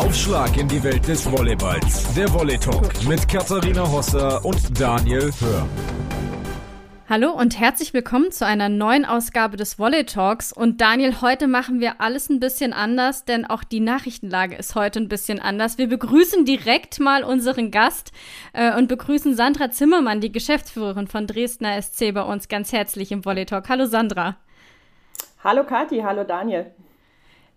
Aufschlag in die Welt des Volleyballs. Der Volley Talk mit Katharina Hosser und Daniel Hör. Hallo und herzlich willkommen zu einer neuen Ausgabe des Volley Talks. Und Daniel, heute machen wir alles ein bisschen anders, denn auch die Nachrichtenlage ist heute ein bisschen anders. Wir begrüßen direkt mal unseren Gast äh, und begrüßen Sandra Zimmermann, die Geschäftsführerin von Dresdner SC, bei uns ganz herzlich im Volley Talk. Hallo Sandra. Hallo Kathi, hallo Daniel.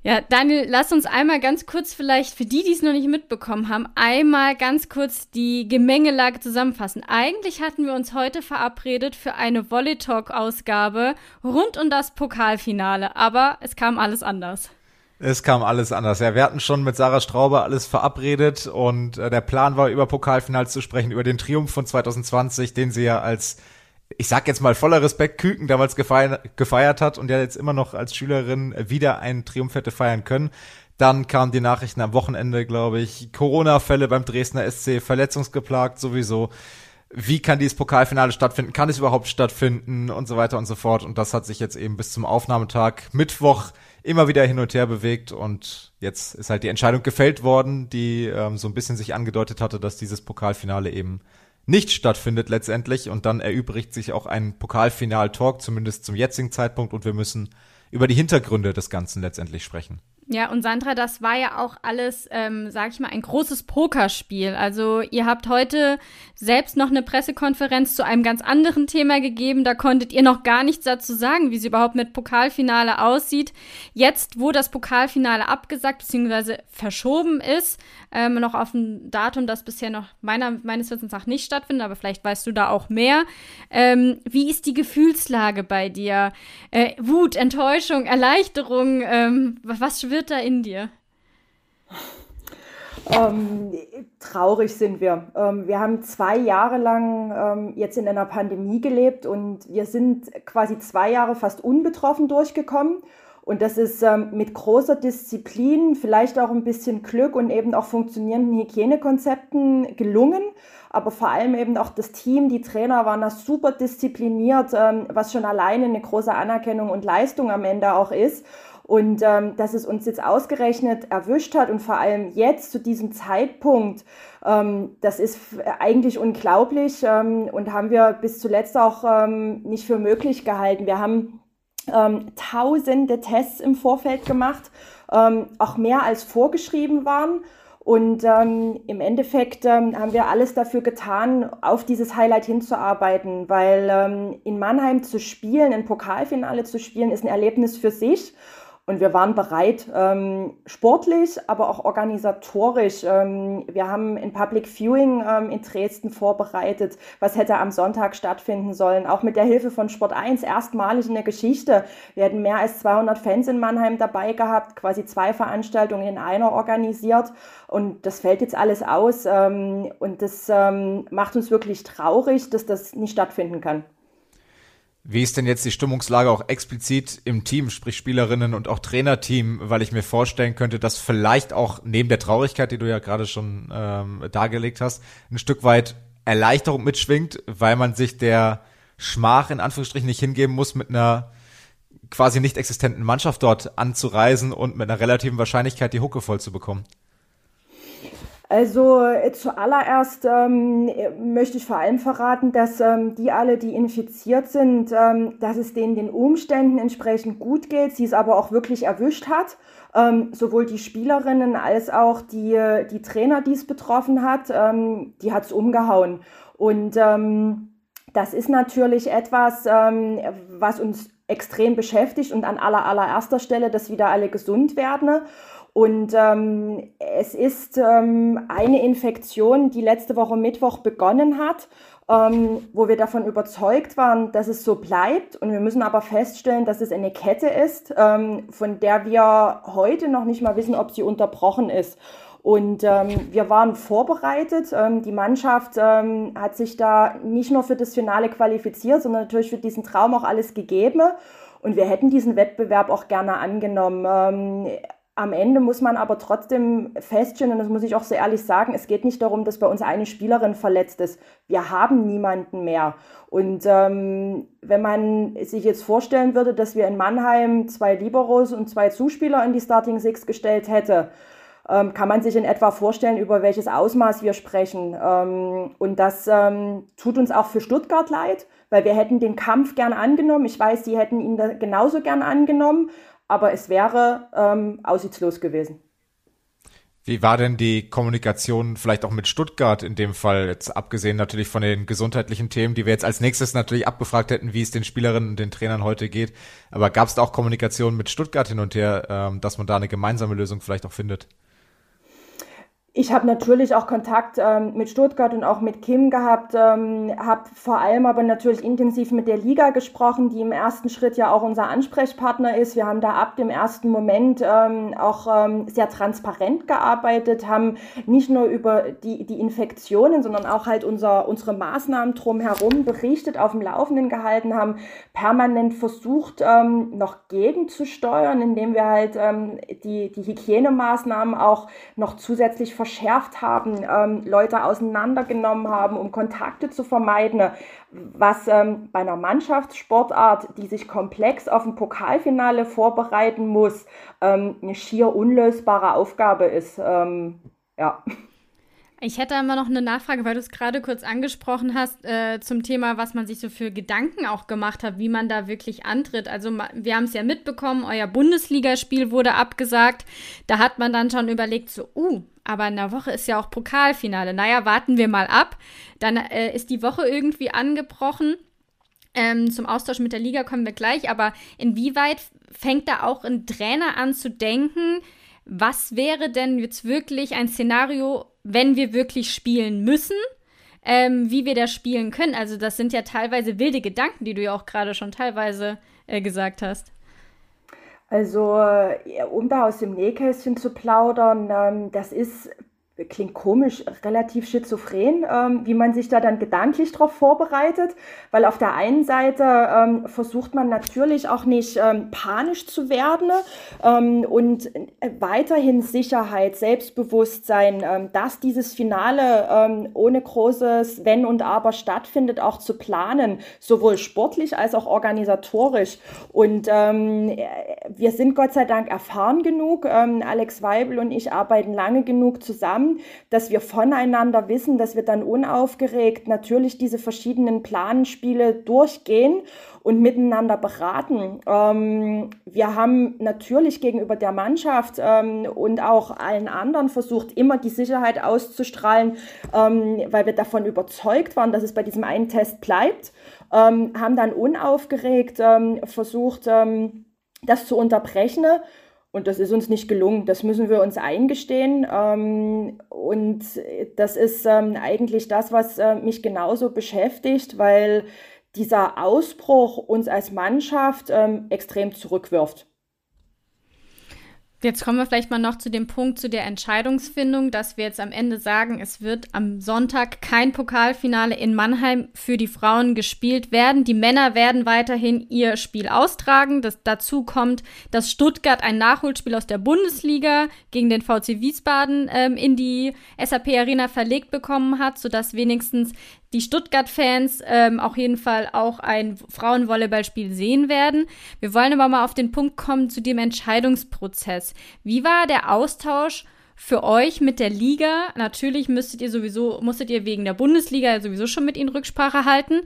Ja, Daniel, lass uns einmal ganz kurz vielleicht, für die, die es noch nicht mitbekommen haben, einmal ganz kurz die Gemengelage zusammenfassen. Eigentlich hatten wir uns heute verabredet für eine Volley Talk-Ausgabe rund um das Pokalfinale, aber es kam alles anders. Es kam alles anders. Ja, wir hatten schon mit Sarah Strauber alles verabredet und äh, der Plan war, über Pokalfinals zu sprechen, über den Triumph von 2020, den sie ja als ich sag jetzt mal voller Respekt, Küken damals gefeiert, gefeiert hat und ja jetzt immer noch als Schülerin wieder einen Triumph hätte feiern können. Dann kamen die Nachrichten am Wochenende, glaube ich, Corona-Fälle beim Dresdner SC, verletzungsgeplagt sowieso. Wie kann dieses Pokalfinale stattfinden? Kann es überhaupt stattfinden? Und so weiter und so fort. Und das hat sich jetzt eben bis zum Aufnahmetag Mittwoch immer wieder hin und her bewegt. Und jetzt ist halt die Entscheidung gefällt worden, die ähm, so ein bisschen sich angedeutet hatte, dass dieses Pokalfinale eben nicht stattfindet letztendlich und dann erübrigt sich auch ein Pokalfinal-Talk, zumindest zum jetzigen Zeitpunkt und wir müssen über die Hintergründe des Ganzen letztendlich sprechen. Ja, und Sandra, das war ja auch alles, ähm, sag ich mal, ein großes Pokerspiel. Also ihr habt heute selbst noch eine Pressekonferenz zu einem ganz anderen Thema gegeben. Da konntet ihr noch gar nichts dazu sagen, wie sie überhaupt mit Pokalfinale aussieht. Jetzt, wo das Pokalfinale abgesagt bzw. verschoben ist, ähm, noch auf ein Datum, das bisher noch meiner, meines Wissens nach nicht stattfindet, aber vielleicht weißt du da auch mehr. Ähm, wie ist die Gefühlslage bei dir? Äh, Wut, Enttäuschung, Erleichterung, ähm, was schwirrt da in dir? Ähm, traurig sind wir. Ähm, wir haben zwei Jahre lang ähm, jetzt in einer Pandemie gelebt und wir sind quasi zwei Jahre fast unbetroffen durchgekommen. Und das ist ähm, mit großer Disziplin, vielleicht auch ein bisschen Glück und eben auch funktionierenden Hygienekonzepten gelungen. Aber vor allem eben auch das Team, die Trainer waren da super diszipliniert, ähm, was schon alleine eine große Anerkennung und Leistung am Ende auch ist. Und ähm, dass es uns jetzt ausgerechnet erwischt hat und vor allem jetzt zu diesem Zeitpunkt, ähm, das ist eigentlich unglaublich ähm, und haben wir bis zuletzt auch ähm, nicht für möglich gehalten. Wir haben ähm, tausende Tests im Vorfeld gemacht, ähm, auch mehr als vorgeschrieben waren. Und ähm, im Endeffekt ähm, haben wir alles dafür getan, auf dieses Highlight hinzuarbeiten, weil ähm, in Mannheim zu spielen, ein Pokalfinale zu spielen, ist ein Erlebnis für sich. Und wir waren bereit, ähm, sportlich, aber auch organisatorisch. Ähm, wir haben ein Public Viewing ähm, in Dresden vorbereitet, was hätte am Sonntag stattfinden sollen. Auch mit der Hilfe von Sport 1 erstmalig in der Geschichte. Wir hätten mehr als 200 Fans in Mannheim dabei gehabt, quasi zwei Veranstaltungen in einer organisiert. Und das fällt jetzt alles aus. Ähm, und das ähm, macht uns wirklich traurig, dass das nicht stattfinden kann. Wie ist denn jetzt die Stimmungslage auch explizit im Team, sprich Spielerinnen und auch Trainerteam, weil ich mir vorstellen könnte, dass vielleicht auch neben der Traurigkeit, die du ja gerade schon ähm, dargelegt hast, ein Stück weit Erleichterung mitschwingt, weil man sich der Schmach in Anführungsstrichen nicht hingeben muss, mit einer quasi nicht existenten Mannschaft dort anzureisen und mit einer relativen Wahrscheinlichkeit die Hucke voll zu bekommen. Also äh, zuallererst ähm, möchte ich vor allem verraten, dass ähm, die alle, die infiziert sind, ähm, dass es denen den Umständen entsprechend gut geht, sie es aber auch wirklich erwischt hat. Ähm, sowohl die Spielerinnen als auch die, die Trainer, die es betroffen hat, ähm, die hat es umgehauen. Und ähm, das ist natürlich etwas, was uns extrem beschäftigt und an aller allererster Stelle, dass wieder alle gesund werden. Und ähm, es ist ähm, eine Infektion, die letzte Woche Mittwoch begonnen hat, ähm, wo wir davon überzeugt waren, dass es so bleibt. Und wir müssen aber feststellen, dass es eine Kette ist, ähm, von der wir heute noch nicht mal wissen, ob sie unterbrochen ist. Und ähm, wir waren vorbereitet. Ähm, die Mannschaft ähm, hat sich da nicht nur für das Finale qualifiziert, sondern natürlich für diesen Traum auch alles gegeben. Und wir hätten diesen Wettbewerb auch gerne angenommen. Ähm, am Ende muss man aber trotzdem feststellen, und das muss ich auch sehr ehrlich sagen, es geht nicht darum, dass bei uns eine Spielerin verletzt ist. Wir haben niemanden mehr. Und ähm, wenn man sich jetzt vorstellen würde, dass wir in Mannheim zwei Liberos und zwei Zuspieler in die Starting Six gestellt hätte, kann man sich in etwa vorstellen, über welches Ausmaß wir sprechen. Ähm, und das ähm, tut uns auch für Stuttgart leid, weil wir hätten den Kampf gern angenommen. Ich weiß, Sie hätten ihn genauso gern angenommen, aber es wäre ähm, aussichtslos gewesen. Wie war denn die Kommunikation vielleicht auch mit Stuttgart in dem Fall, jetzt abgesehen natürlich von den gesundheitlichen Themen, die wir jetzt als nächstes natürlich abgefragt hätten, wie es den Spielerinnen und den Trainern heute geht. Aber gab es da auch Kommunikation mit Stuttgart hin und her, ähm, dass man da eine gemeinsame Lösung vielleicht auch findet? Ich habe natürlich auch Kontakt ähm, mit Stuttgart und auch mit Kim gehabt, ähm, habe vor allem aber natürlich intensiv mit der Liga gesprochen, die im ersten Schritt ja auch unser Ansprechpartner ist. Wir haben da ab dem ersten Moment ähm, auch ähm, sehr transparent gearbeitet, haben nicht nur über die, die Infektionen, sondern auch halt unser, unsere Maßnahmen drumherum berichtet, auf dem Laufenden gehalten, haben permanent versucht, ähm, noch gegenzusteuern, indem wir halt ähm, die, die Hygienemaßnahmen auch noch zusätzlich verschärft haben, ähm, Leute auseinandergenommen haben, um Kontakte zu vermeiden, was ähm, bei einer Mannschaftssportart, die sich komplex auf ein Pokalfinale vorbereiten muss, ähm, eine schier unlösbare Aufgabe ist. Ähm, ja. Ich hätte immer noch eine Nachfrage, weil du es gerade kurz angesprochen hast, äh, zum Thema, was man sich so für Gedanken auch gemacht hat, wie man da wirklich antritt. Also wir haben es ja mitbekommen, euer Bundesligaspiel wurde abgesagt. Da hat man dann schon überlegt, so, uh, aber in der Woche ist ja auch Pokalfinale. Naja, warten wir mal ab. Dann äh, ist die Woche irgendwie angebrochen. Ähm, zum Austausch mit der Liga kommen wir gleich, aber inwieweit fängt da auch ein Trainer an zu denken, was wäre denn jetzt wirklich ein Szenario, wenn wir wirklich spielen müssen, ähm, wie wir das spielen können. Also das sind ja teilweise wilde Gedanken, die du ja auch gerade schon teilweise äh, gesagt hast. Also, äh, um da aus dem Nähkästchen zu plaudern, ähm, das ist klingt komisch, relativ schizophren, ähm, wie man sich da dann gedanklich darauf vorbereitet, weil auf der einen Seite ähm, versucht man natürlich auch nicht ähm, panisch zu werden ähm, und weiterhin Sicherheit, Selbstbewusstsein, ähm, dass dieses Finale ähm, ohne großes Wenn und Aber stattfindet, auch zu planen, sowohl sportlich als auch organisatorisch. Und wir sind Gott sei Dank erfahren genug. Alex Weibel und ich arbeiten lange genug zusammen dass wir voneinander wissen, dass wir dann unaufgeregt natürlich diese verschiedenen Planspiele durchgehen und miteinander beraten. Ähm, wir haben natürlich gegenüber der Mannschaft ähm, und auch allen anderen versucht, immer die Sicherheit auszustrahlen, ähm, weil wir davon überzeugt waren, dass es bei diesem einen Test bleibt, ähm, haben dann unaufgeregt ähm, versucht, ähm, das zu unterbrechen und das ist uns nicht gelungen. Das müssen wir uns eingestehen. Ähm, und das ist ähm, eigentlich das, was äh, mich genauso beschäftigt, weil dieser Ausbruch uns als Mannschaft ähm, extrem zurückwirft. Jetzt kommen wir vielleicht mal noch zu dem Punkt, zu der Entscheidungsfindung, dass wir jetzt am Ende sagen, es wird am Sonntag kein Pokalfinale in Mannheim für die Frauen gespielt werden. Die Männer werden weiterhin ihr Spiel austragen. Das, dazu kommt, dass Stuttgart ein Nachholspiel aus der Bundesliga gegen den VC Wiesbaden ähm, in die SAP Arena verlegt bekommen hat, sodass wenigstens die Stuttgart-Fans ähm, auf jeden Fall auch ein Frauenvolleyballspiel sehen werden. Wir wollen aber mal auf den Punkt kommen zu dem Entscheidungsprozess. Wie war der Austausch für euch mit der Liga? Natürlich müsstet ihr sowieso, musstet ihr wegen der Bundesliga sowieso schon mit ihnen Rücksprache halten.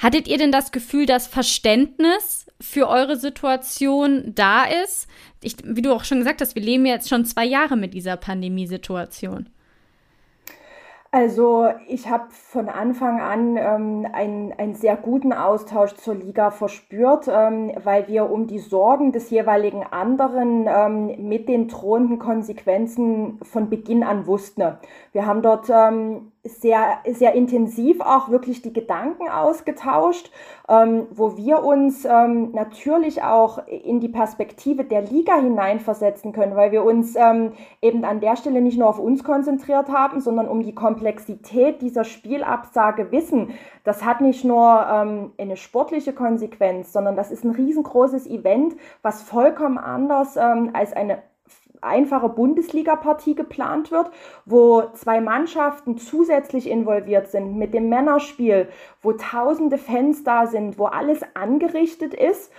Hattet ihr denn das Gefühl, dass Verständnis für eure Situation da ist? Ich, wie du auch schon gesagt hast, wir leben jetzt schon zwei Jahre mit dieser Pandemiesituation. Also ich habe von Anfang an ähm, einen, einen sehr guten Austausch zur Liga verspürt, ähm, weil wir um die Sorgen des jeweiligen anderen ähm, mit den drohenden Konsequenzen von Beginn an wussten. Wir haben dort ähm, sehr, sehr intensiv auch wirklich die Gedanken ausgetauscht, ähm, wo wir uns ähm, natürlich auch in die Perspektive der Liga hineinversetzen können, weil wir uns ähm, eben an der Stelle nicht nur auf uns konzentriert haben, sondern um die Komplexität dieser Spielabsage wissen. Das hat nicht nur ähm, eine sportliche Konsequenz, sondern das ist ein riesengroßes Event, was vollkommen anders ähm, als eine einfache Bundesliga-Partie geplant wird, wo zwei Mannschaften zusätzlich involviert sind mit dem Männerspiel, wo tausende Fans da sind, wo alles angerichtet ist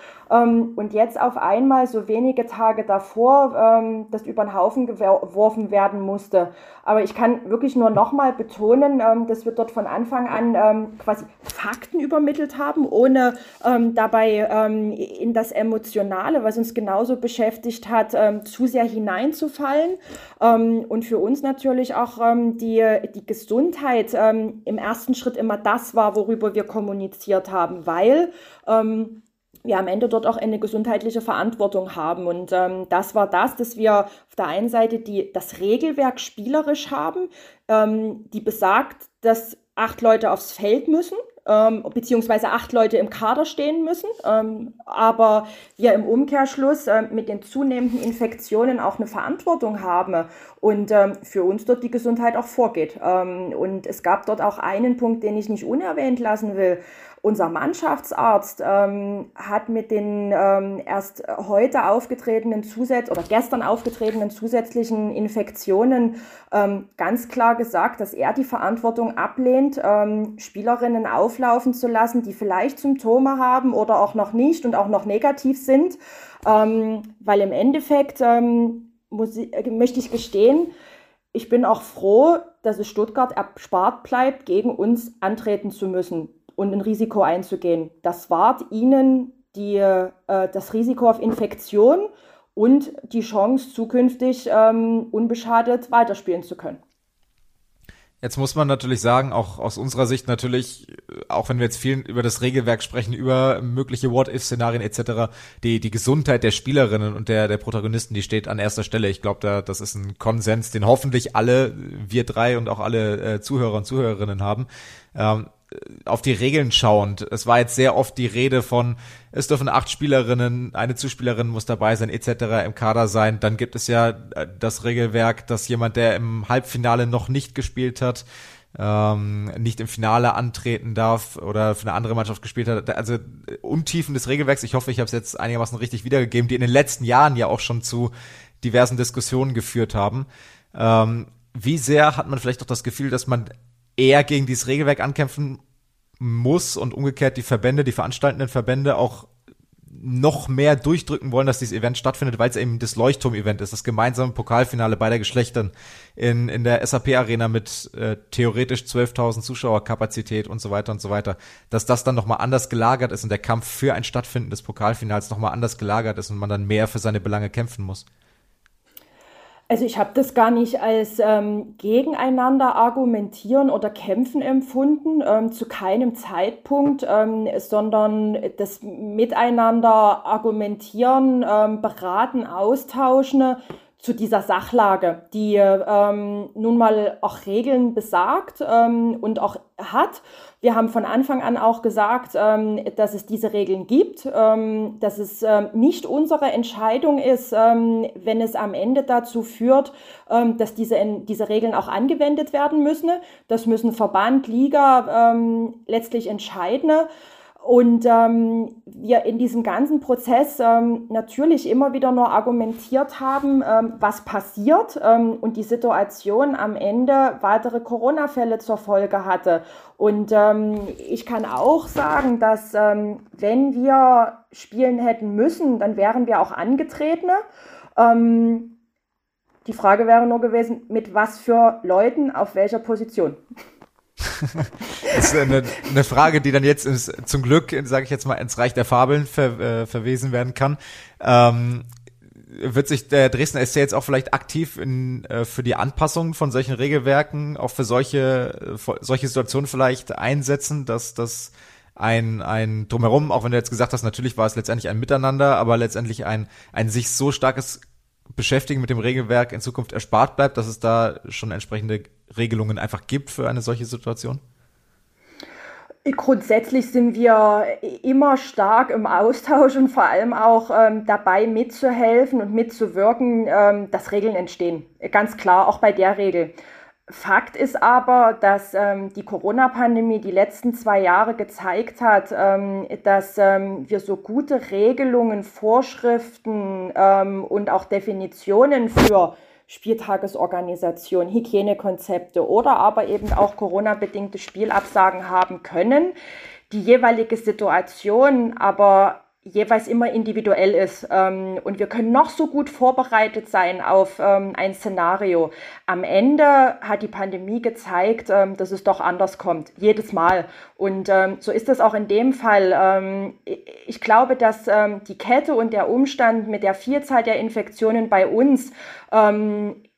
und jetzt auf einmal, so wenige Tage davor, ähm, das über den Haufen geworfen werden musste. Aber ich kann wirklich nur nochmal betonen, ähm, dass wir dort von Anfang an ähm, quasi Fakten übermittelt haben, ohne ähm, dabei ähm, in das Emotionale, was uns genauso beschäftigt hat, zu sehr hineinzufallen. und für uns natürlich auch die, die Gesundheit im ersten Schritt immer das war, worüber wir kommuniziert haben, weil ähm, wir am Ende dort auch eine gesundheitliche Verantwortung haben. Und ähm, das war das, dass wir auf der einen Seite die, das Regelwerk spielerisch haben, ähm, die besagt, dass acht Leute aufs Feld müssen, ähm, beziehungsweise acht Leute im Kader stehen müssen, ähm, aber wir im Umkehrschluss äh, mit den zunehmenden Infektionen auch eine Verantwortung haben und ähm, für uns dort die Gesundheit auch vorgeht. Ähm, und es gab dort auch einen Punkt, den ich nicht unerwähnt lassen will. Unser Mannschaftsarzt ähm, hat mit den ähm, erst heute aufgetretenen Zusatz oder gestern aufgetretenen zusätzlichen Infektionen ähm, ganz klar gesagt, dass er die Verantwortung ablehnt, ähm, Spielerinnen auflaufen zu lassen, die vielleicht Symptome haben oder auch noch nicht und auch noch negativ sind, ähm, weil im Endeffekt ähm, muss äh, möchte ich gestehen, ich bin auch froh, dass es Stuttgart erspart bleibt, gegen uns antreten zu müssen und ein Risiko einzugehen. Das wahrt ihnen die, äh, das Risiko auf Infektion und die Chance, zukünftig ähm, unbeschadet weiterspielen zu können. Jetzt muss man natürlich sagen, auch aus unserer Sicht natürlich, auch wenn wir jetzt viel über das Regelwerk sprechen, über mögliche What-If-Szenarien etc., die, die Gesundheit der Spielerinnen und der, der Protagonisten, die steht an erster Stelle. Ich glaube, da, das ist ein Konsens, den hoffentlich alle, wir drei und auch alle äh, Zuhörer und Zuhörerinnen haben. Ähm, auf die Regeln schauend. Es war jetzt sehr oft die Rede von, es dürfen acht Spielerinnen, eine Zuspielerin muss dabei sein, etc. im Kader sein. Dann gibt es ja äh, das Regelwerk, dass jemand, der im Halbfinale noch nicht gespielt hat, ähm, nicht im Finale antreten darf oder für eine andere Mannschaft gespielt hat. Also Untiefen des Regelwerks, ich hoffe, ich habe es jetzt einigermaßen richtig wiedergegeben, die in den letzten Jahren ja auch schon zu diversen Diskussionen geführt haben. Ähm, wie sehr hat man vielleicht auch das Gefühl, dass man eher gegen dieses Regelwerk ankämpfen muss und umgekehrt die Verbände, die veranstaltenden Verbände auch noch mehr durchdrücken wollen, dass dieses Event stattfindet, weil es eben das Leuchtturm-Event ist, das gemeinsame Pokalfinale beider Geschlechtern in, in der SAP-Arena mit äh, theoretisch 12.000 Zuschauerkapazität und so weiter und so weiter, dass das dann nochmal anders gelagert ist und der Kampf für ein Stattfinden des Pokalfinals nochmal anders gelagert ist und man dann mehr für seine Belange kämpfen muss. Also ich habe das gar nicht als ähm, gegeneinander argumentieren oder kämpfen empfunden, ähm, zu keinem Zeitpunkt, ähm, sondern das Miteinander argumentieren, ähm, beraten, austauschen zu dieser Sachlage, die ähm, nun mal auch Regeln besagt ähm, und auch hat. Wir haben von Anfang an auch gesagt, ähm, dass es diese Regeln gibt, ähm, dass es ähm, nicht unsere Entscheidung ist, ähm, wenn es am Ende dazu führt, dass diese, diese Regeln auch angewendet werden müssen. Das müssen Verband, Liga letztlich entscheiden. Und ähm, wir in diesem ganzen Prozess ähm, natürlich immer wieder nur argumentiert haben, ähm, was passiert ähm, und die Situation am Ende weitere Corona-Fälle zur Folge hatte. Und ähm, ich kann auch sagen, dass ähm, wenn wir spielen hätten müssen, dann wären wir auch angetreten. Die Frage wäre nur gewesen, mit was für Leuten, auf welcher Position. Das ist eine, eine, Frage, die dann jetzt ins, zum Glück, sage ich jetzt mal, ins Reich der Fabeln ver, äh, verwesen werden kann. Ähm, wird sich der Dresdner SC jetzt auch vielleicht aktiv in, äh, für die Anpassung von solchen Regelwerken, auch für solche, äh, solche Situationen vielleicht einsetzen, dass das ein, ein drumherum, auch wenn du jetzt gesagt hast, natürlich war es letztendlich ein Miteinander, aber letztendlich ein, ein sich so starkes Beschäftigen mit dem Regelwerk in Zukunft erspart bleibt, dass es da schon entsprechende Regelungen einfach gibt für eine solche Situation? Grundsätzlich sind wir immer stark im Austausch und vor allem auch ähm, dabei mitzuhelfen und mitzuwirken, ähm, dass Regeln entstehen. Ganz klar, auch bei der Regel. Fakt ist aber, dass ähm, die Corona-Pandemie die letzten zwei Jahre gezeigt hat, ähm, dass ähm, wir so gute Regelungen, Vorschriften ähm, und auch Definitionen für Spieltagesorganisation, Hygienekonzepte oder aber eben auch Corona-bedingte Spielabsagen haben können. Die jeweilige Situation aber jeweils immer individuell ist. Ähm, und wir können noch so gut vorbereitet sein auf ähm, ein Szenario. Am Ende hat die Pandemie gezeigt, ähm, dass es doch anders kommt. Jedes Mal. Und so ist es auch in dem Fall. Ich glaube, dass die Kette und der Umstand mit der Vielzahl der Infektionen bei uns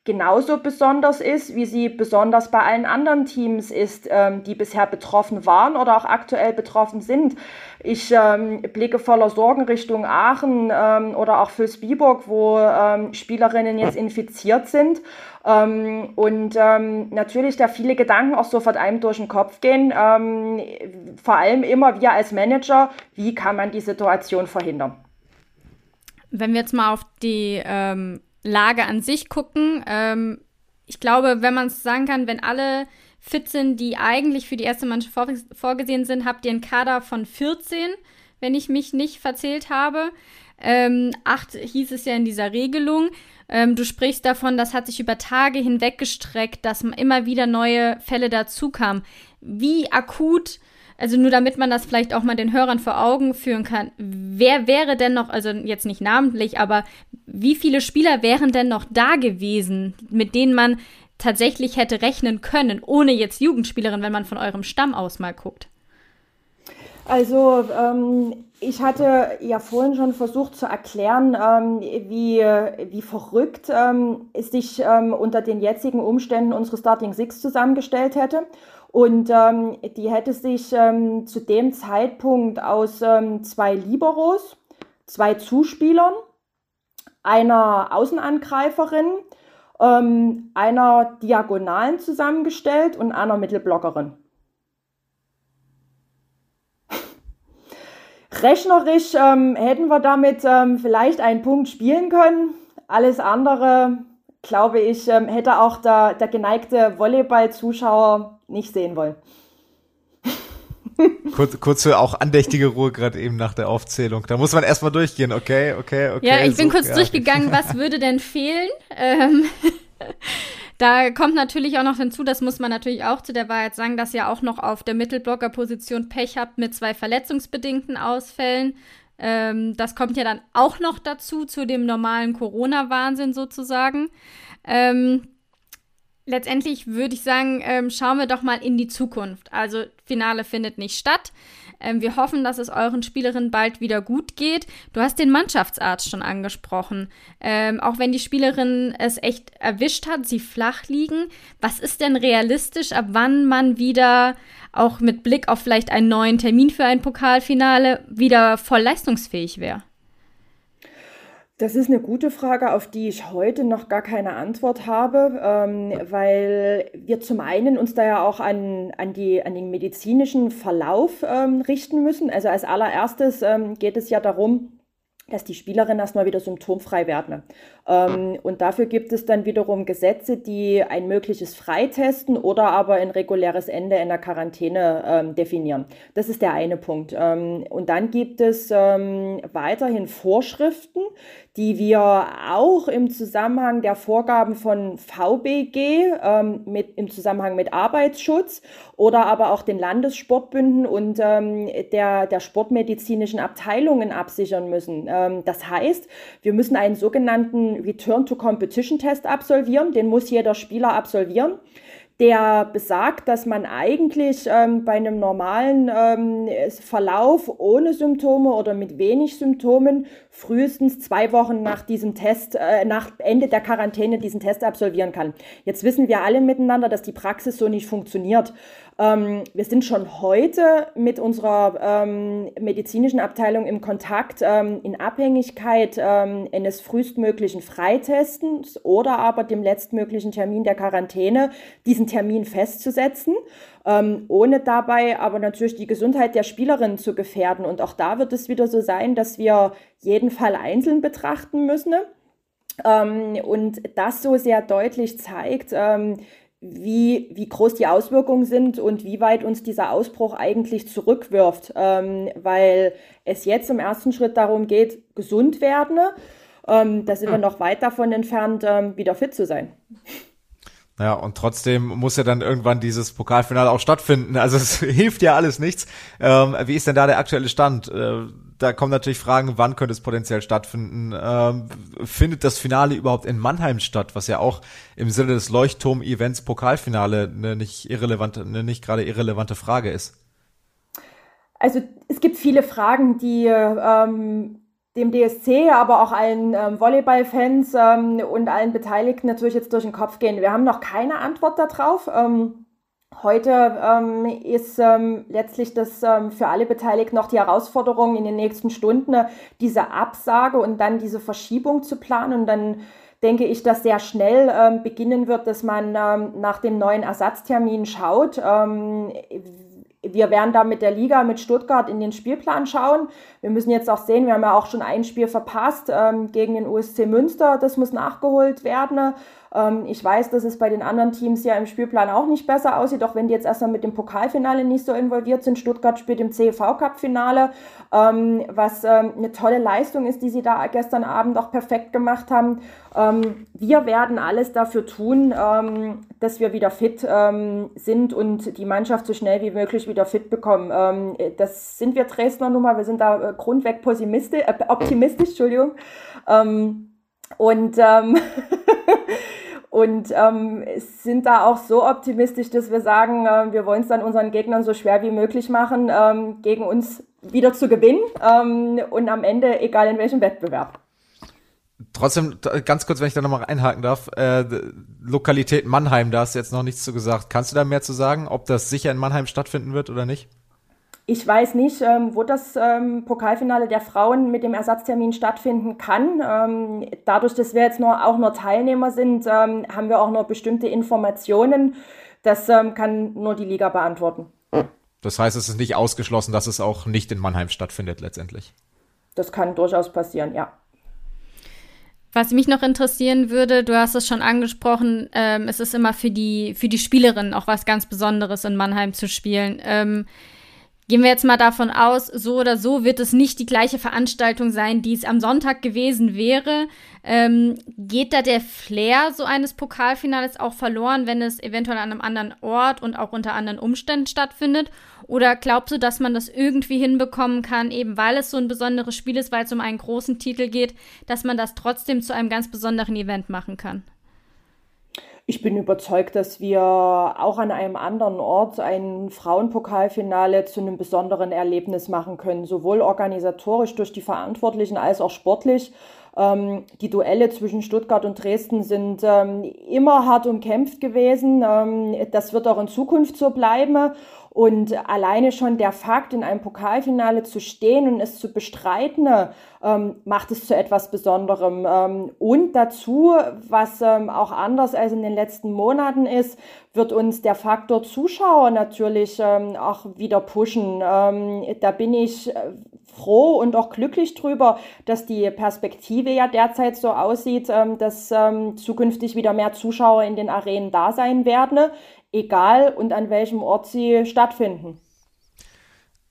genauso besonders ist, wie sie besonders bei allen anderen Teams ist, ähm, die bisher betroffen waren oder auch aktuell betroffen sind. Ich ähm, blicke voller Sorgen Richtung Aachen ähm, oder auch Fürst-Biburg, wo ähm, Spielerinnen jetzt infiziert sind. Ähm, und ähm, natürlich da viele Gedanken auch sofort einem durch den Kopf gehen. vor allem immer wir als Manager, wie kann man die Situation verhindern? Wenn wir jetzt mal auf die Lage an sich gucken. Ähm, ich glaube, wenn man es sagen kann, wenn alle fit sind, die eigentlich für die erste Mannschaft vor, vorgesehen sind, habt ihr einen Kader von 14, wenn ich mich nicht verzählt habe. Ähm, acht hieß es ja in dieser Regelung. Ähm, du sprichst davon, das hat sich über Tage hinweg gestreckt, dass immer wieder neue Fälle dazu kamen. Wie akut also nur damit man das vielleicht auch mal den Hörern vor Augen führen kann, wer wäre denn noch, also jetzt nicht namentlich, aber wie viele Spieler wären denn noch da gewesen, mit denen man tatsächlich hätte rechnen können, ohne jetzt Jugendspielerin, wenn man von eurem Stamm aus mal guckt? Also ähm, ich hatte ja vorhin schon versucht zu erklären, ähm, wie, wie verrückt ähm, es sich ähm, unter den jetzigen Umständen unsere Starting Six zusammengestellt hätte. Und ähm, die hätte sich ähm, zu dem Zeitpunkt aus zwei Liberos, zwei Zuspielern, einer Außenangreiferin, einer Diagonalen zusammengestellt und einer Mittelblockerin. Rechnerisch ähm, hätten wir damit ähm, vielleicht einen Punkt spielen können. Alles andere, glaube ich, hätte auch der, der geneigte Volleyball-Zuschauer nicht sehen wollen. Kurz, kurze, auch andächtige Ruhe gerade eben nach der Aufzählung. Da muss man erstmal durchgehen, okay, okay, okay. Ja, ich bin kurz ja. durchgegangen, was würde denn fehlen? Ähm, da kommt natürlich auch noch hinzu, das muss man natürlich auch zu der Wahrheit sagen, dass ihr auch noch auf der Mittelblocker-Position Pech habt mit zwei verletzungsbedingten Ausfällen. Ähm, das kommt ja dann auch noch dazu, zu dem normalen Corona-Wahnsinn sozusagen. Ähm, letztendlich würde ich sagen, ähm, schauen wir doch mal in die Zukunft. Also Finale findet nicht statt. Ähm, wir hoffen, dass es euren Spielerinnen bald wieder gut geht. Du hast den Mannschaftsarzt schon angesprochen. Ähm, auch wenn die Spielerin es echt erwischt hat, sie flach liegen. Was ist denn realistisch, ab wann man wieder auch mit Blick auf vielleicht einen neuen Termin für ein Pokalfinale wieder voll leistungsfähig wäre? Das ist eine gute Frage, auf die ich heute noch gar keine Antwort habe, ähm, weil wir zum einen uns da ja auch an, an, die, an den medizinischen Verlauf ähm, richten müssen. Also als allererstes ähm, geht es ja darum, dass die Spielerinnen erstmal wieder symptomfrei werden. Ähm, und dafür gibt es dann wiederum Gesetze, die ein mögliches Freitesten oder aber ein reguläres Ende in der Quarantäne ähm, definieren. Das ist der eine Punkt. Ähm, und dann gibt es weiterhin Vorschriften, die wir auch im Zusammenhang der Vorgaben von VBG, ähm, mit, im Zusammenhang mit Arbeitsschutz oder aber auch den Landessportbünden und ähm, der, der sportmedizinischen Abteilungen absichern müssen. Ähm, das heißt, wir müssen einen sogenannten Return to Competition Test absolvieren. Den muss jeder Spieler absolvieren der besagt, dass man eigentlich ähm, bei einem normalen ähm, Verlauf ohne Symptome oder mit wenig Symptomen frühestens zwei Wochen nach diesem Test, äh, nach Ende der Quarantäne diesen Test absolvieren kann. Jetzt wissen wir alle miteinander, dass die Praxis so nicht funktioniert. Ähm, wir sind schon heute mit unserer ähm, medizinischen Abteilung im Kontakt ähm, in Abhängigkeit ähm, eines frühestmöglichen Freitestens oder aber dem letztmöglichen Termin der Quarantäne, diesen Termin festzusetzen, ähm, ohne dabei aber natürlich die Gesundheit der Spielerinnen zu gefährden. Und auch da wird es wieder so sein, dass wir jeden Fall einzeln betrachten müssen. Ähm, und das so sehr deutlich zeigt, wie, wie groß die Auswirkungen sind und wie weit uns dieser Ausbruch eigentlich zurückwirft, ähm, weil es jetzt im ersten Schritt darum geht, gesund werden. Ähm, da sind wir noch weit davon entfernt, ähm, wieder fit zu sein. Ja, und trotzdem muss ja dann irgendwann dieses Pokalfinale auch stattfinden. Also es hilft ja alles nichts. Ähm, wie ist denn da der aktuelle Stand? Äh, da kommen natürlich Fragen, wann könnte es potenziell stattfinden? Ähm, findet das Finale überhaupt in Mannheim statt, was ja auch im Sinne des Leuchtturm-Events Pokalfinale eine nicht irrelevante, eine nicht gerade irrelevante Frage ist? Also es gibt viele Fragen, die ähm, dem DSC, aber auch allen ähm, Volleyballfans ähm, und allen Beteiligten natürlich jetzt durch den Kopf gehen. Wir haben noch keine Antwort darauf. Ähm, heute ähm, ist ähm, letztlich das ähm, für alle Beteiligten noch die Herausforderung, in den nächsten Stunden äh, diese Absage und dann diese Verschiebung zu planen. Und dann denke ich, dass sehr schnell beginnen wird, dass man nach dem neuen Ersatztermin schaut. Wir werden da mit der Liga, mit Stuttgart in den Spielplan schauen. Wir müssen jetzt auch sehen, wir haben ja auch schon ein Spiel verpasst ähm, gegen den USC Münster. Das muss nachgeholt werden. Ähm, ich weiß, dass es bei den anderen Teams ja im Spielplan auch nicht besser aussieht, auch wenn die jetzt erstmal mit dem Pokalfinale nicht so involviert sind. Stuttgart spielt im CEV-Cup-Finale, ähm, was ähm, eine tolle Leistung ist, die sie da gestern Abend auch perfekt gemacht haben. Ähm, wir werden alles dafür tun, ähm, dass wir wieder fit ähm, sind und die Mannschaft so schnell wie möglich wieder fit bekommen. das sind wir Dresdner nun mal, wir sind da äh, grundweg optimistisch, äh, optimistisch Entschuldigung. und ähm, und ähm, sind da auch so optimistisch, dass wir sagen, äh, wir wollen es dann unseren Gegnern so schwer wie möglich machen, ähm, gegen uns wieder zu gewinnen ähm, und am Ende, egal in welchem Wettbewerb. Trotzdem, ganz kurz, wenn ich da nochmal einhaken darf, äh, Lokalität Mannheim, da hast du jetzt noch nichts zu gesagt. Kannst du da mehr zu sagen, ob das sicher in Mannheim stattfinden wird oder nicht? Ich weiß nicht, ähm, wo das ähm, Pokalfinale der Frauen mit dem Ersatztermin stattfinden kann. Ähm, dadurch, dass wir jetzt nur, auch nur Teilnehmer sind, ähm, haben wir auch nur bestimmte Informationen. Das ähm, kann nur die Liga beantworten. Das heißt, es ist nicht ausgeschlossen, dass es auch nicht in Mannheim stattfindet letztendlich. Das kann durchaus passieren, ja. Was mich noch interessieren würde, du hast es schon angesprochen, ähm, es ist immer für die, für die Spielerin auch was ganz Besonderes in Mannheim zu spielen. Ähm, Gehen wir jetzt mal davon aus, so oder so wird es nicht die gleiche Veranstaltung sein, die es am Sonntag gewesen wäre. Ähm, geht da der Flair so eines Pokalfinales auch verloren, wenn es eventuell an einem anderen Ort und auch unter anderen Umständen stattfindet? Oder glaubst du, dass man das irgendwie hinbekommen kann, eben weil es so ein besonderes Spiel ist, weil es um einen großen Titel geht, dass man das trotzdem zu einem ganz besonderen Event machen kann? Ich bin überzeugt, dass wir auch an einem anderen Ort ein Frauenpokalfinale zu einem besonderen Erlebnis machen können, sowohl organisatorisch durch die Verantwortlichen als auch sportlich. Ähm, die Duelle zwischen Stuttgart und Dresden sind ähm, immer hart umkämpft gewesen. Ähm, das wird auch in Zukunft so bleiben. Und alleine schon der Fakt, in einem Pokalfinale zu stehen und es zu bestreiten, ähm, macht es zu etwas Besonderem. Ähm, und dazu, was ähm, auch anders als in den letzten Monaten ist, wird uns der Faktor Zuschauer natürlich ähm, auch wieder pushen. Ähm, da bin ich äh, froh und auch glücklich drüber, dass die Perspektive ja derzeit so aussieht, ähm, dass zukünftig wieder mehr Zuschauer in den Arenen da sein werden egal und an welchem Ort sie stattfinden.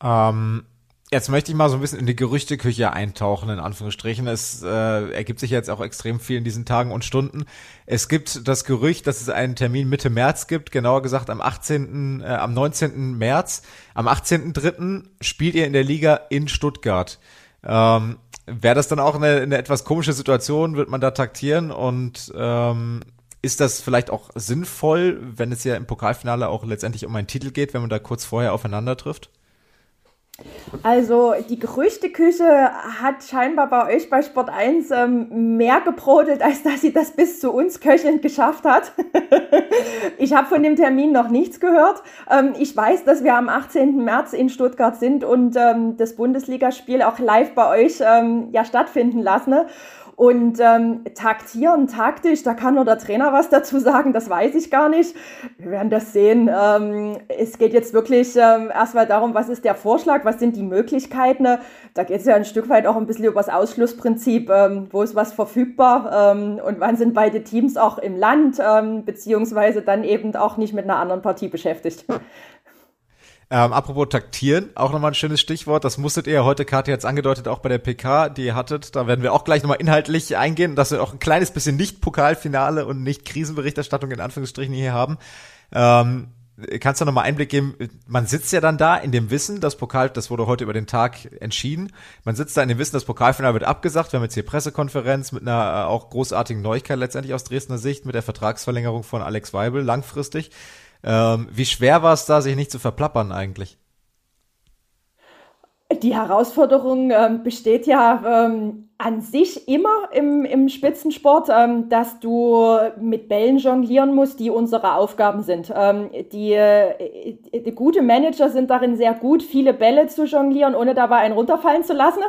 Ähm, jetzt möchte ich mal so ein bisschen in die Gerüchteküche eintauchen, in Anführungsstrichen. Es äh, ergibt sich jetzt auch extrem viel in diesen Tagen und Stunden. Es gibt das Gerücht, dass es einen Termin Mitte März gibt, genauer gesagt am 18., äh, am 19. März. Am 18.3. spielt ihr in der Liga in Stuttgart. Ähm, Wäre das dann auch eine, eine etwas komische Situation? Wird man da taktieren und ähm, ist das vielleicht auch sinnvoll, wenn es ja im Pokalfinale auch letztendlich um einen Titel geht, wenn man da kurz vorher aufeinander trifft? Also die Gerüchteküche hat scheinbar bei euch bei Sport 1 ähm, mehr gebrodelt, als dass sie das bis zu uns köchelnd geschafft hat. ich habe von dem Termin noch nichts gehört. Ähm, ich weiß, dass wir am 18. März in Stuttgart sind und ähm, das Bundesligaspiel auch live bei euch ähm, ja stattfinden lassen. Und ähm, taktieren, taktisch, da kann nur der Trainer was dazu sagen, das weiß ich gar nicht. Wir werden das sehen. Ähm, es geht jetzt wirklich ähm, erstmal darum, was ist der Vorschlag, was sind die Möglichkeiten. Da geht es ja ein Stück weit auch ein bisschen über das Ausschlussprinzip, ähm, wo ist was verfügbar ähm, und wann sind beide Teams auch im Land, ähm, beziehungsweise dann eben auch nicht mit einer anderen Partie beschäftigt. Ähm, apropos taktieren, auch nochmal ein schönes Stichwort. Das musstet ihr heute, Kathi jetzt angedeutet, auch bei der PK, die ihr hattet. Da werden wir auch gleich nochmal inhaltlich eingehen, dass wir auch ein kleines bisschen nicht Pokalfinale und nicht Krisenberichterstattung in Anführungsstrichen hier haben. Ähm, kannst du nochmal Einblick geben? Man sitzt ja dann da in dem Wissen, das Pokal, das wurde heute über den Tag entschieden. Man sitzt da in dem Wissen, das Pokalfinale wird abgesagt. Wir haben jetzt hier Pressekonferenz mit einer äh, auch großartigen Neuigkeit letztendlich aus Dresdner Sicht mit der Vertragsverlängerung von Alex Weibel langfristig. Ähm, wie schwer war es da, sich nicht zu verplappern eigentlich? Die Herausforderung ähm, besteht ja ähm, an sich immer im, im Spitzensport, ähm, dass du mit Bällen jonglieren musst, die unsere Aufgaben sind. Ähm, die, äh, die gute Manager sind darin sehr gut, viele Bälle zu jonglieren, ohne dabei einen runterfallen zu lassen.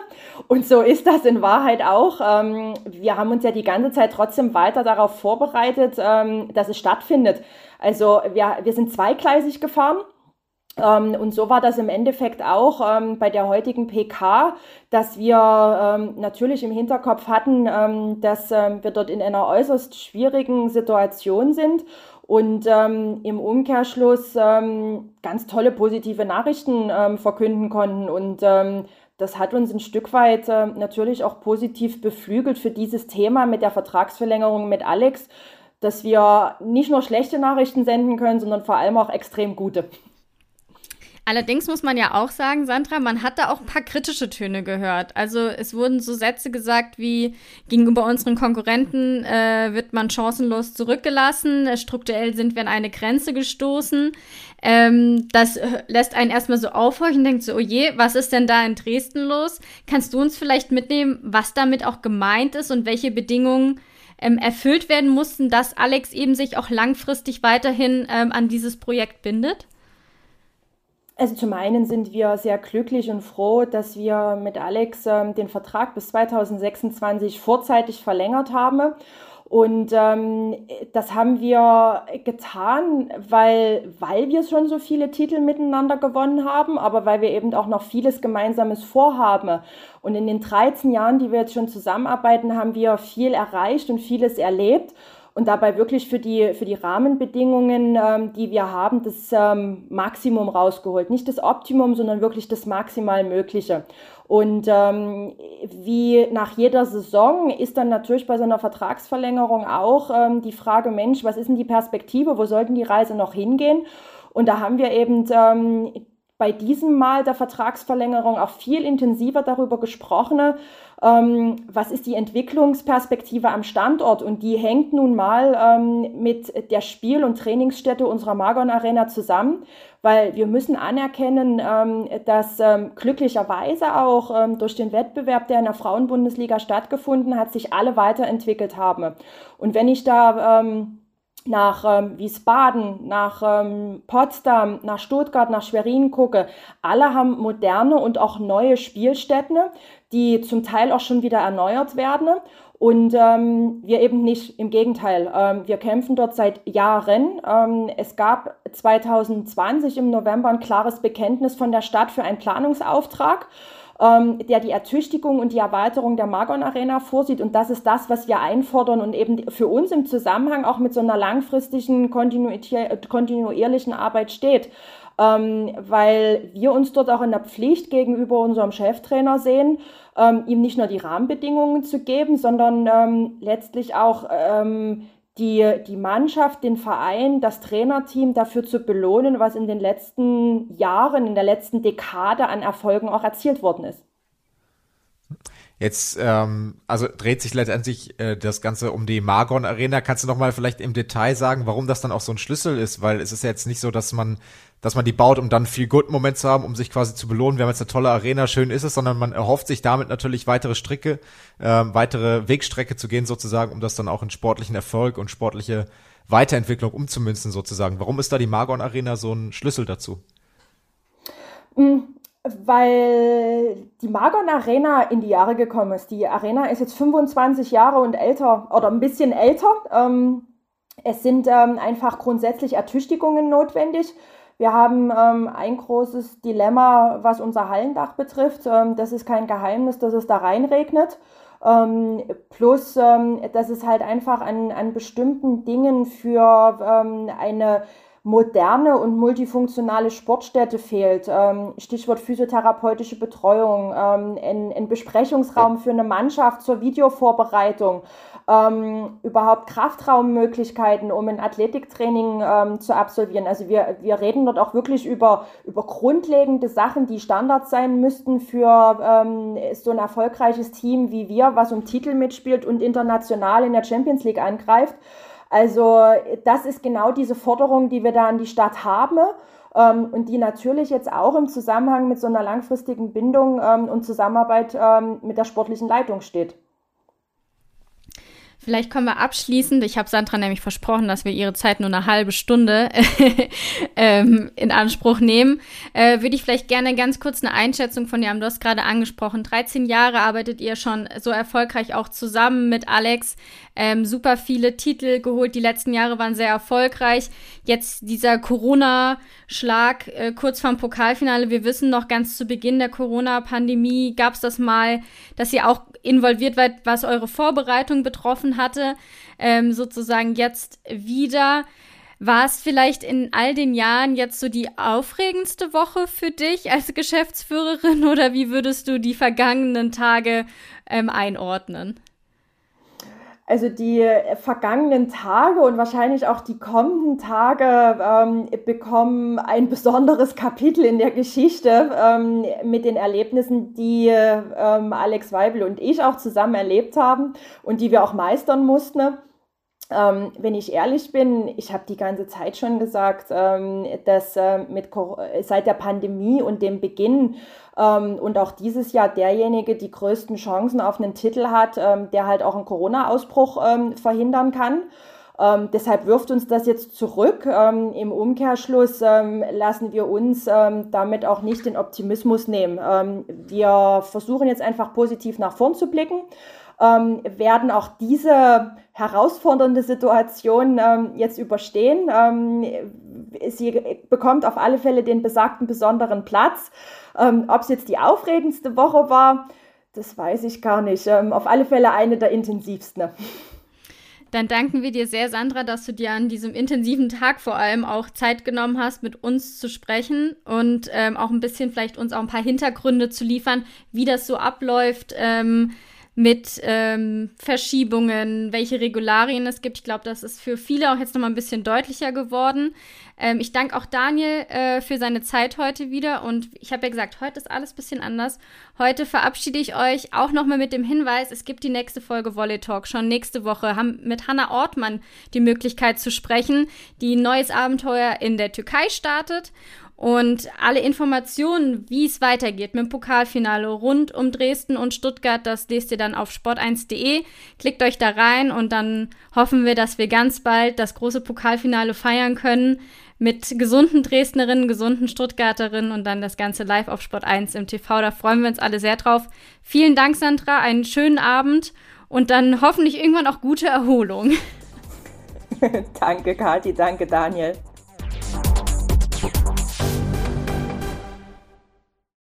Und so ist das in Wahrheit auch. Ähm, wir haben uns ja die ganze Zeit trotzdem weiter darauf vorbereitet, ähm, dass es stattfindet. Also wir, wir sind zweigleisig gefahren. Ähm, und so war das im Endeffekt auch ähm, bei der heutigen PK, dass wir ähm, natürlich im Hinterkopf hatten, ähm, dass ähm, wir dort in einer äußerst schwierigen Situation sind und ähm, im Umkehrschluss ganz tolle positive Nachrichten verkünden konnten. Und das hat uns ein Stück weit äh, natürlich auch positiv beflügelt für dieses Thema mit der Vertragsverlängerung mit Alex, dass wir nicht nur schlechte Nachrichten senden können, sondern vor allem auch extrem gute. Allerdings muss man ja auch sagen, Sandra, man hat da auch ein paar kritische Töne gehört. Also es wurden so Sätze gesagt wie gegenüber unseren Konkurrenten äh, wird man chancenlos zurückgelassen, äh, strukturell sind wir an eine Grenze gestoßen. Ähm, das lässt einen erstmal so aufhorchen und denkt so, oh je, was ist denn da in Dresden los? Kannst du uns vielleicht mitnehmen, was damit auch gemeint ist und welche Bedingungen ähm, erfüllt werden mussten, dass Alex eben sich auch langfristig weiterhin ähm, an dieses Projekt bindet? Also zum einen sind wir sehr glücklich und froh, dass wir mit Alex ähm, den Vertrag bis 2026 vorzeitig verlängert haben. Und ähm, das haben wir getan, weil, weil wir schon so viele Titel miteinander gewonnen haben, aber weil wir eben auch noch vieles Gemeinsames vorhaben. Und in den 13 Jahren, die wir jetzt schon zusammenarbeiten, haben wir viel erreicht und vieles erlebt und dabei wirklich für die, für die Rahmenbedingungen, ähm, die wir haben, das ähm, Maximum rausgeholt. Nicht das Optimum, sondern wirklich das maximal Mögliche. Und ähm, wie nach jeder Saison ist dann natürlich bei so einer Vertragsverlängerung auch ähm, die Frage, Mensch, was ist denn die Perspektive, wo sollten die Reise noch hingehen? Und da haben wir eben ähm, bei diesem Mal der Vertragsverlängerung auch viel intensiver darüber gesprochen, was ist die Entwicklungsperspektive am Standort. Und die hängt nun mal ähm, mit der Spiel- und Trainingsstätte unserer Magon Arena zusammen, weil wir müssen anerkennen, ähm, dass ähm, glücklicherweise auch ähm, durch den Wettbewerb, der in der Frauenbundesliga stattgefunden hat, sich alle weiterentwickelt haben. Und wenn ich da ähm, nach ähm, Wiesbaden, nach ähm, Potsdam, nach Stuttgart, nach Schwerin gucke, alle haben moderne und auch neue Spielstätten, die zum Teil auch schon wieder erneuert werden. Und ähm, wir eben nicht, im Gegenteil. Ähm, wir kämpfen dort seit Jahren. Ähm, es gab 2020 im November ein klares Bekenntnis von der Stadt für einen Planungsauftrag ähm, der die Ertüchtigung und die Erweiterung der Magon Arena vorsieht. Und das ist das, was wir einfordern und eben für uns im Zusammenhang auch mit so einer langfristigen, kontinuierlichen Arbeit steht. Ähm, weil wir uns dort auch in der Pflicht gegenüber unserem Cheftrainer sehen, ähm, ihm nicht nur die Rahmenbedingungen zu geben, sondern ähm, letztlich auch ähm, die, die Mannschaft, den Verein, das Trainerteam dafür zu belohnen, was in den letzten Jahren, in der letzten Dekade an Erfolgen auch erzielt worden ist. Jetzt, ähm, also dreht sich letztendlich äh, das Ganze um die Margon Arena. Kannst du noch mal vielleicht im Detail sagen, warum das dann auch so ein Schlüssel ist? Weil es ist ja jetzt nicht so, dass man, dass man die baut, um dann viel Good Moment zu haben, um sich quasi zu belohnen. Wir haben jetzt eine tolle Arena, schön ist es, sondern man erhofft sich damit natürlich weitere Stricke, ähm, weitere Wegstrecke zu gehen sozusagen, um das dann auch in sportlichen Erfolg und sportliche Weiterentwicklung umzumünzen sozusagen. Warum ist da die Margon Arena so ein Schlüssel dazu? Mm, weil die Magon Arena in die Jahre gekommen ist. Die Arena ist jetzt 25 Jahre und älter oder ein bisschen älter. Ähm, es sind ähm, einfach grundsätzlich Ertüchtigungen notwendig. Wir haben ähm, ein großes Dilemma, was unser Hallendach betrifft. Ähm, das ist kein Geheimnis, dass es da reinregnet. Ähm, plus, ähm, dass es halt einfach an, an bestimmten Dingen für ähm, eine moderne und multifunktionale Sportstätte fehlt. Ähm, Stichwort physiotherapeutische Betreuung, ähm, ein, ein, Besprechungsraum für eine Mannschaft zur Videovorbereitung, ähm, überhaupt Kraftraummöglichkeiten, um ein Athletiktraining ähm, zu absolvieren. Also wir, wir reden dort auch wirklich über, über grundlegende Sachen, die Standards sein müssten für ähm, so ein erfolgreiches Team wie wir, was um Titel mitspielt und international in der Champions League angreift. Also das ist genau diese Forderung, die wir da an die Stadt haben ähm, und die natürlich jetzt auch im Zusammenhang mit so einer langfristigen Bindung ähm, und Zusammenarbeit ähm, mit der sportlichen Leitung steht. Vielleicht kommen wir abschließend, ich habe Sandra nämlich versprochen, dass wir ihre Zeit nur eine halbe Stunde ähm, in Anspruch nehmen, äh, würde ich vielleicht gerne ganz kurz eine Einschätzung von dir haben. Du hast gerade angesprochen, 13 Jahre arbeitet ihr schon so erfolgreich auch zusammen mit Alex ähm, super viele Titel geholt. Die letzten Jahre waren sehr erfolgreich. Jetzt dieser Corona-Schlag äh, kurz vorm Pokalfinale. Wir wissen noch ganz zu Beginn der Corona-Pandemie gab es das mal, dass ihr auch involviert wart, was eure Vorbereitung betroffen hatte. Ähm, sozusagen jetzt wieder. War es vielleicht in all den Jahren jetzt so die aufregendste Woche für dich als Geschäftsführerin oder wie würdest du die vergangenen Tage ähm, einordnen? Also die vergangenen Tage und wahrscheinlich auch die kommenden Tage ähm, bekommen ein besonderes Kapitel in der Geschichte ähm, mit den Erlebnissen, die ähm, Alex Weibel und ich auch zusammen erlebt haben und die wir auch meistern mussten. Ähm, wenn ich ehrlich bin, ich habe die ganze Zeit schon gesagt, ähm, dass äh, mit, seit der Pandemie und dem Beginn ähm, und auch dieses Jahr derjenige die größten Chancen auf einen Titel hat, ähm, der halt auch einen Corona-Ausbruch ähm, verhindern kann. Ähm, deshalb wirft uns das jetzt zurück. Ähm, Im Umkehrschluss ähm, lassen wir uns damit auch nicht den Optimismus nehmen. wir versuchen jetzt einfach positiv nach vorn zu blicken ähm, werden auch diese herausfordernde Situation ähm, jetzt überstehen. Ähm, sie bekommt auf alle Fälle den besagten besonderen Platz. Ähm, Ob es jetzt die aufregendste Woche war, das weiß ich gar nicht. Ähm, auf alle Fälle eine der intensivsten. Dann danken wir dir sehr, Sandra, dass du dir an diesem intensiven Tag vor allem auch Zeit genommen hast, mit uns zu sprechen und ähm, auch ein bisschen vielleicht uns auch ein paar Hintergründe zu liefern, wie das so abläuft. Ähm, mit ähm, Verschiebungen, welche Regularien es gibt. Ich glaube, das ist für viele auch jetzt nochmal ein bisschen deutlicher geworden. Ähm, ich danke auch Daniel äh, für seine Zeit heute wieder und ich habe ja gesagt, heute ist alles ein bisschen anders. Heute verabschiede ich euch auch nochmal mit dem Hinweis, es gibt die nächste Folge Volley Talk schon nächste Woche. Haben mit Hannah Ortmann die Möglichkeit zu sprechen, die ein neues Abenteuer in der Türkei startet. Und alle Informationen, wie es weitergeht mit dem Pokalfinale rund um Dresden und Stuttgart, das lest ihr dann auf sport1.de. Klickt euch da rein und dann hoffen wir, dass wir ganz bald das große Pokalfinale feiern können mit gesunden Dresdnerinnen, gesunden Stuttgarterinnen und dann das Ganze live auf Sport 1 im TV. Da freuen wir uns alle sehr drauf. Vielen Dank, Sandra. Einen schönen Abend und dann hoffentlich irgendwann auch gute Erholung. danke, Kathi. Danke, Daniel.